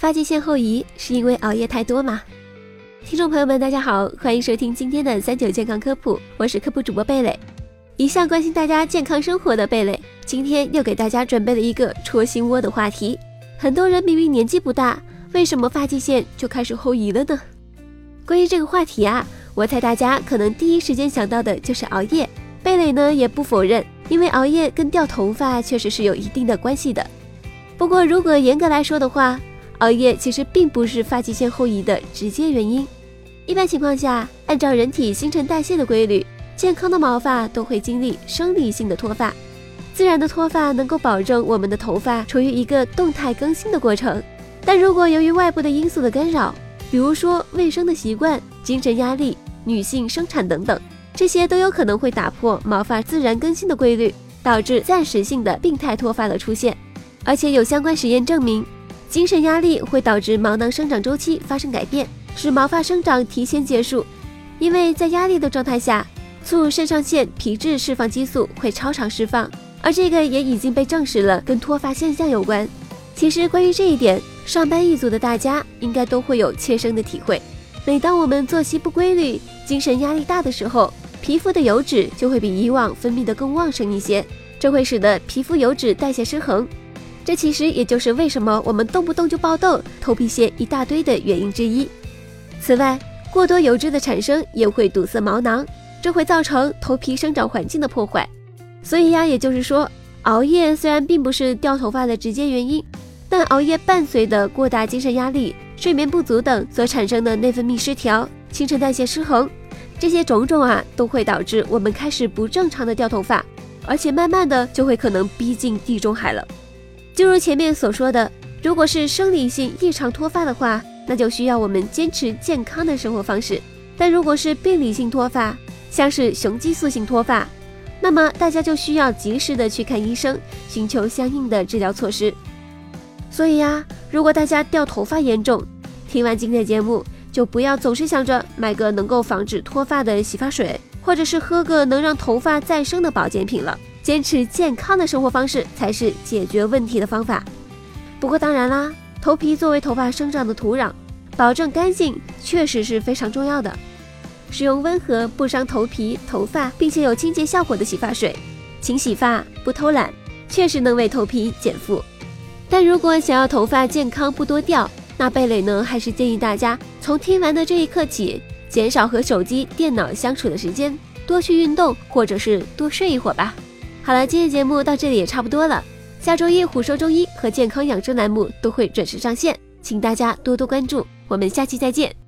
发际线后移是因为熬夜太多吗？听众朋友们，大家好，欢迎收听今天的三九健康科普，我是科普主播贝蕾。一向关心大家健康生活的贝蕾，今天又给大家准备了一个戳心窝的话题。很多人明明年纪不大，为什么发际线就开始后移了呢？关于这个话题啊，我猜大家可能第一时间想到的就是熬夜。贝蕾呢也不否认，因为熬夜跟掉头发确实是有一定的关系的。不过如果严格来说的话，熬夜其实并不是发际线后移的直接原因。一般情况下，按照人体新陈代谢的规律，健康的毛发都会经历生理性的脱发。自然的脱发能够保证我们的头发处于一个动态更新的过程。但如果由于外部的因素的干扰，比如说卫生的习惯、精神压力、女性生产等等，这些都有可能会打破毛发自然更新的规律，导致暂时性的病态脱发的出现。而且有相关实验证明。精神压力会导致毛囊生长周期发生改变，使毛发生长提前结束。因为在压力的状态下，促肾上腺皮质释放激素会超常释放，而这个也已经被证实了跟脱发现象有关。其实关于这一点，上班一族的大家应该都会有切身的体会。每当我们作息不规律、精神压力大的时候，皮肤的油脂就会比以往分泌的更旺盛一些，这会使得皮肤油脂代谢失衡。这其实也就是为什么我们动不动就爆痘、头皮屑一大堆的原因之一。此外，过多油脂的产生也会堵塞毛囊，这会造成头皮生长环境的破坏。所以呀，也就是说，熬夜虽然并不是掉头发的直接原因，但熬夜伴随的过大精神压力、睡眠不足等所产生的内分泌失调、新陈代谢失衡，这些种种啊，都会导致我们开始不正常的掉头发，而且慢慢的就会可能逼近地中海了。就如前面所说的，如果是生理性异常脱发的话，那就需要我们坚持健康的生活方式；但如果是病理性脱发，像是雄激素性脱发，那么大家就需要及时的去看医生，寻求相应的治疗措施。所以呀，如果大家掉头发严重，听完今天的节目，就不要总是想着买个能够防止脱发的洗发水，或者是喝个能让头发再生的保健品了。坚持健康的生活方式才是解决问题的方法。不过当然啦，头皮作为头发生长的土壤，保证干净确实是非常重要的。使用温和、不伤头皮、头发，并且有清洁效果的洗发水，勤洗发不偷懒，确实能为头皮减负。但如果想要头发健康不多掉，那贝蕾呢还是建议大家从听完的这一刻起，减少和手机、电脑相处的时间，多去运动，或者是多睡一会儿吧。好了，今天节目到这里也差不多了。下周一虎说中医和健康养生栏目都会准时上线，请大家多多关注。我们下期再见。